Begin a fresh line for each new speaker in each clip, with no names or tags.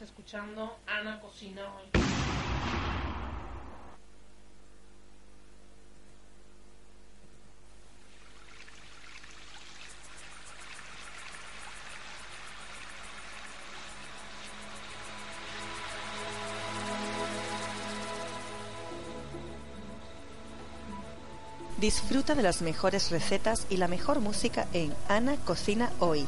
Escuchando Ana Cocina hoy.
Disfruta de las mejores recetas y la mejor música en Ana Cocina Hoy.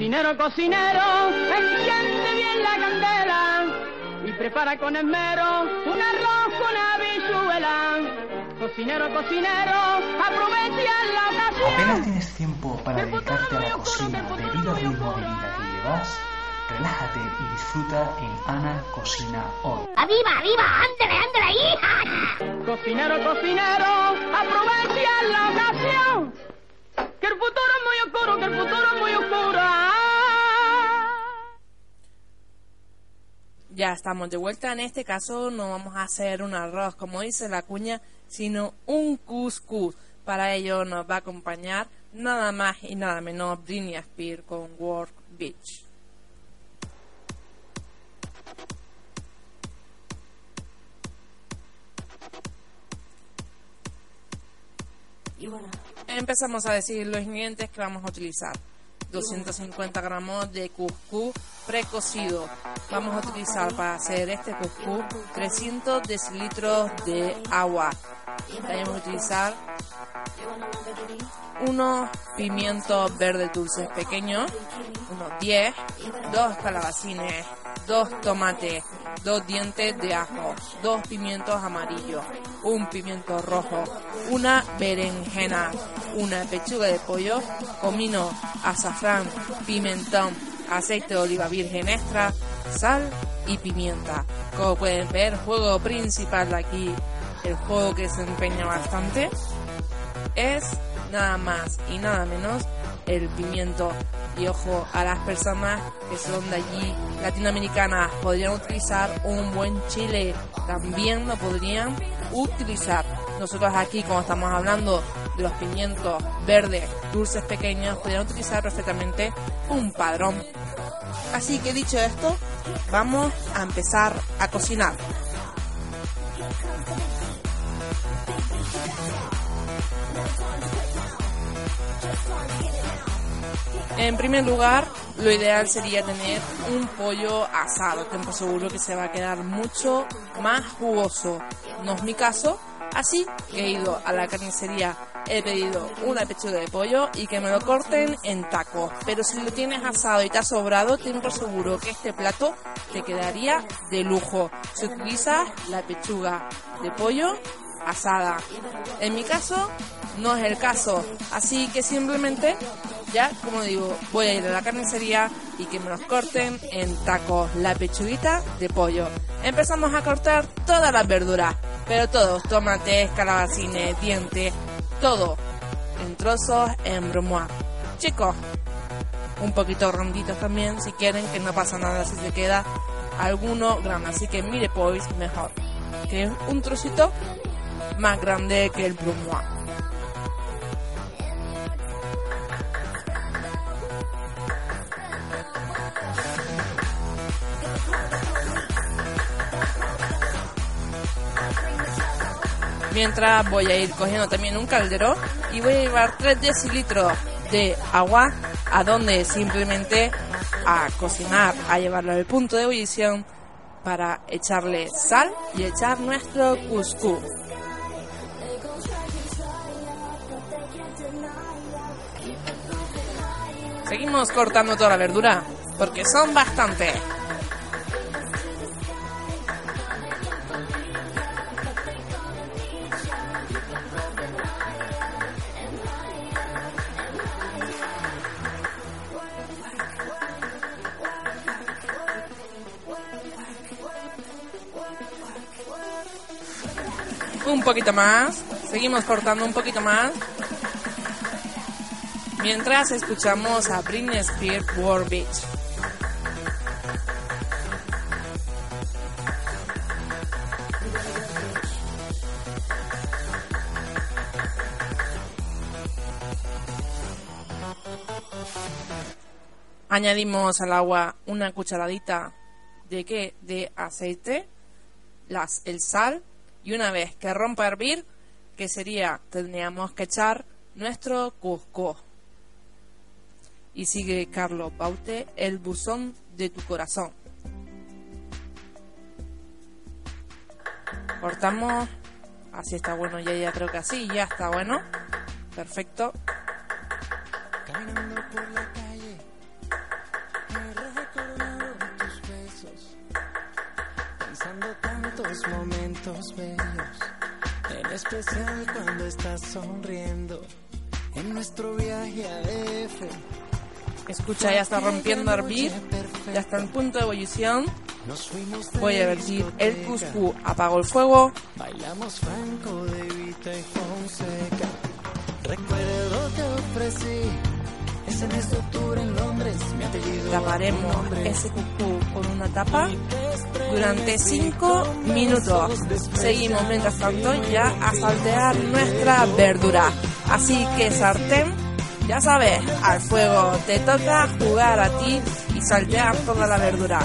Cocinero, cocinero, enciende bien la candela y prepara con esmero un arroz con habichuela. Cocinero, cocinero, aprovecha la ocasión.
¿Apenas tienes tiempo para dedicarte a la cocina debido al ritmo de vida que llevas? Relájate y disfruta en Ana Cocina Hoy.
¡Arriba, arriba! ¡Ándale, ándale, hija!
Cocinero, cocinero, aprovecha la ocasión. Que el futuro es muy oscuro, que el futuro es muy oscuro.
Ya estamos de vuelta. En este caso no vamos a hacer un arroz, como dice la cuña, sino un couscous. Para ello nos va a acompañar nada más y nada menos Britney Spears con Work Beach. Empezamos a decir los ingredientes que vamos a utilizar. 250 gramos de cuscús precocido. Vamos a utilizar para hacer este cuscús 300 decilitros de agua. Vamos a utilizar unos pimientos verdes dulces pequeños, unos 10, dos calabacines, dos tomates, dos dientes de ajo, dos pimientos amarillos, un pimiento rojo, una berenjena, una pechuga de pollo, comino, azafrán, pimentón, aceite de oliva virgen extra, sal y pimienta. Como pueden ver, juego principal aquí, el juego que se empeña bastante, es nada más y nada menos el pimiento. Y ojo, a las personas que son de allí, latinoamericanas, podrían utilizar un buen chile. También lo podrían utilizar. Nosotros aquí, como estamos hablando de los pimientos verdes, dulces pequeños, podrían utilizar perfectamente un padrón. Así que dicho esto, vamos a empezar a cocinar. En primer lugar, lo ideal sería tener un pollo asado. Tengo seguro que se va a quedar mucho más jugoso. No es mi caso, así que he ido a la carnicería, he pedido una pechuga de pollo y que me lo corten en tacos. Pero si lo tienes asado y te ha sobrado, ten por seguro que este plato te quedaría de lujo. Si utilizas la pechuga de pollo asada. En mi caso, no es el caso. Así que simplemente, ya como digo, voy a ir a la carnicería y que me los corten en tacos la pechuguita de pollo. Empezamos a cortar todas las verduras, pero todos, tomates, calabacines, dientes, todo en trozos en brumois. Chicos, un poquito ronditos también, si quieren, que no pasa nada si se queda alguno grande. Así que mire, pues mejor. Que es un trocito más grande que el brumois. Mientras voy a ir cogiendo también un caldero y voy a llevar 3 decilitros de agua a donde simplemente a cocinar, a llevarlo al punto de ebullición para echarle sal y echar nuestro cuscús. Seguimos cortando toda la verdura, porque son bastante. Un poquito más. Seguimos cortando un poquito más. Mientras escuchamos a Britney Spears War Beach. Añadimos al agua una cucharadita de qué? De aceite, las, el sal y una vez que rompa a hervir, que sería, tendríamos que echar nuestro cusco. Y sigue Carlos Baute, el buzón de tu corazón. Cortamos, así está bueno, ya, ya creo que así, ya está bueno. Perfecto.
Caminando por la calle, he recordado tus besos, pensando tantos momentos bellos, en especial cuando estás sonriendo, en nuestro viaje a DF.
Escucha, ya está rompiendo hervir, ya está en punto de ebullición. Voy a vertir el cuscú, apago el fuego,
Bailamos Franco de Vita y Fonseca. Recuerdo que ofrecí de octubre en Londres, mi apellido.
taparemos ese cuscú con una tapa durante 5 minutos. Seguimos mientras tanto ya a saltear nuestra verdura. Así que sartén, ya sabes, al fuego te toca jugar a ti y saltear toda la verdura.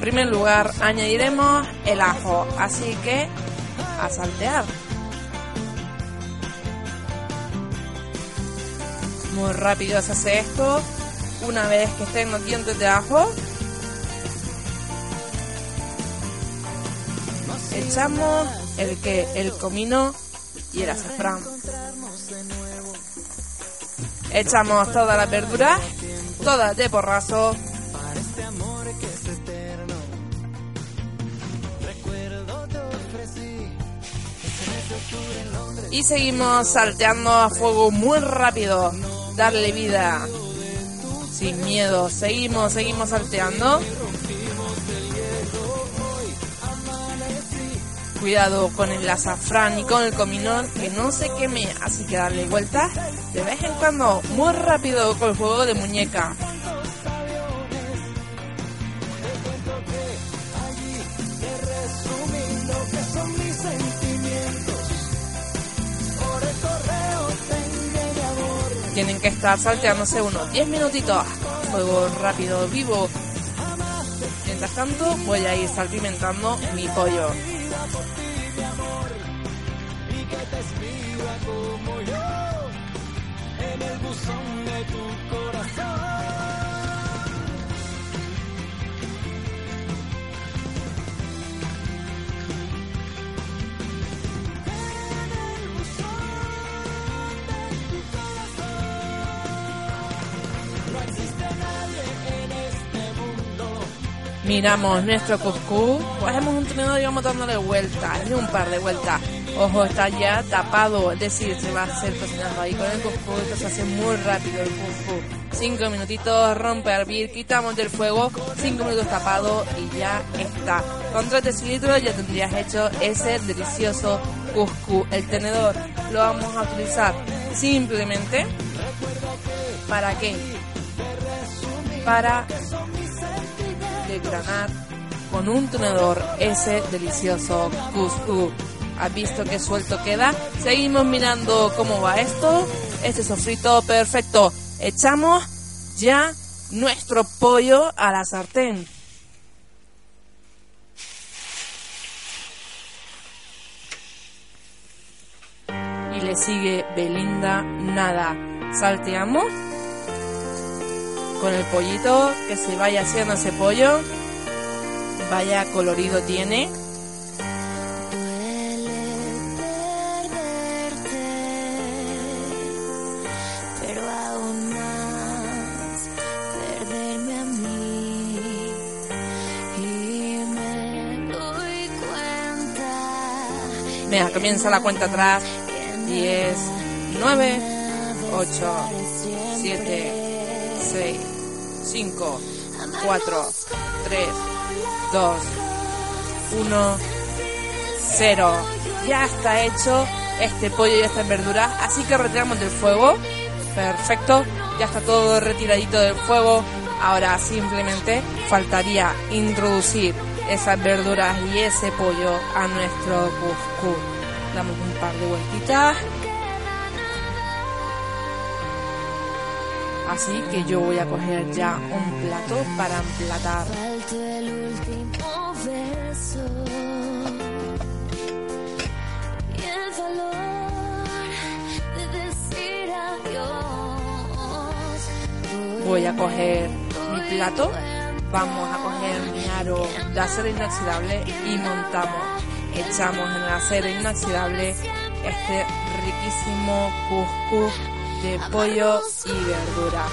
Primer lugar añadiremos el ajo, así que a saltear. Muy rápido se hace esto. Una vez que estén los dientes de ajo, echamos el que el comino y el azafrán. Echamos todas las verduras, todas de porrazo. Y seguimos salteando a fuego muy rápido. Darle vida. Sin miedo. Seguimos, seguimos salteando. Cuidado con el azafrán y con el cominón que no se queme, así que darle vueltas de vez en cuando, muy rápido con el juego de muñeca. Tienen que estar salteándose unos 10 minutitos. Fuego rápido, vivo. Mientras tanto, voy a ir salpimentando mi pollo. Miramos nuestro cuscús, cogemos un tenedor y vamos dándole vueltas, y un par de vueltas. Ojo, está ya tapado, es decir, se va a hacer cocinando ahí con el cuscús, esto se hace muy rápido el cuscús. Cinco minutitos, rompe a hervir, quitamos del fuego, cinco minutos tapado y ya está. Con 3 decilitros ya tendrías hecho ese delicioso cuscús. El tenedor lo vamos a utilizar simplemente para qué? Para desgranar con un tenedor ese delicioso cuscús. ¿Has visto qué suelto queda? Seguimos mirando cómo va esto. Este sofrito perfecto. Echamos ya nuestro pollo a la sartén. Y le sigue Belinda nada. Salteamos con el pollito, que se vaya haciendo ese pollo. Vaya colorido tiene.
pero aún más perderme a mí y me doy cuenta
Venga, comienza la cuenta atrás. 10, 9, 8, 7, 6, 5, 4, 3, 2, 1, 0. Ya está hecho este pollo y esta verdura. Así que retiramos del fuego. Perfecto. Ya está todo retiradito del fuego. Ahora simplemente faltaría introducir esas verduras y ese pollo a nuestro cuscús. Damos un par de vueltitas. Así que yo voy a coger ya un plato para emplatar.
falta el último beso y el valor de decir adiós
Voy a coger mi plato. Vamos a coger mi aro de acero inoxidable y montamos. Echamos en el acero inoxidable este riquísimo cuscús de pollo y verdura.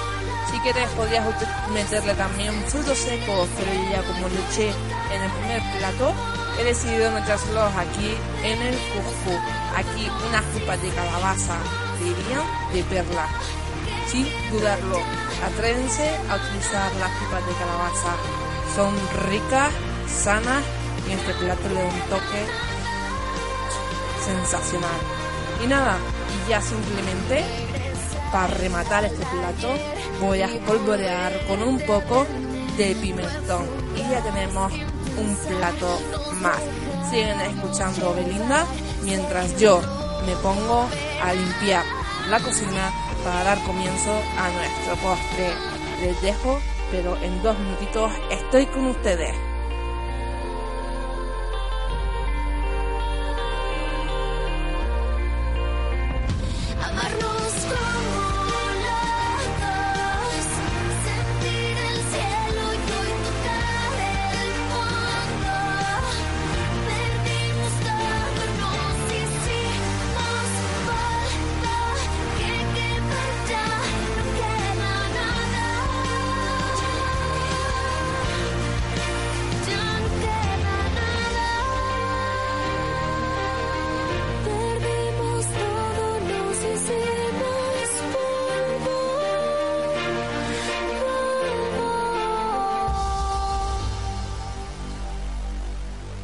Si quieres podrías meterle también frutos secos, pero ya como lo eché en el primer plato, he decidido metérselos aquí en el cuscús. Aquí unas pipas de calabaza, dirían, de perla. Sin dudarlo, atrévense a utilizar las pipas de calabaza. Son ricas, sanas y este plato le da un toque sensacional. Y nada, y ya simplemente para rematar este plato voy a espolvorear con un poco de pimentón y ya tenemos un plato más. Siguen escuchando Belinda mientras yo me pongo a limpiar la cocina para dar comienzo a nuestro postre. Les dejo, pero en dos minutitos estoy con ustedes.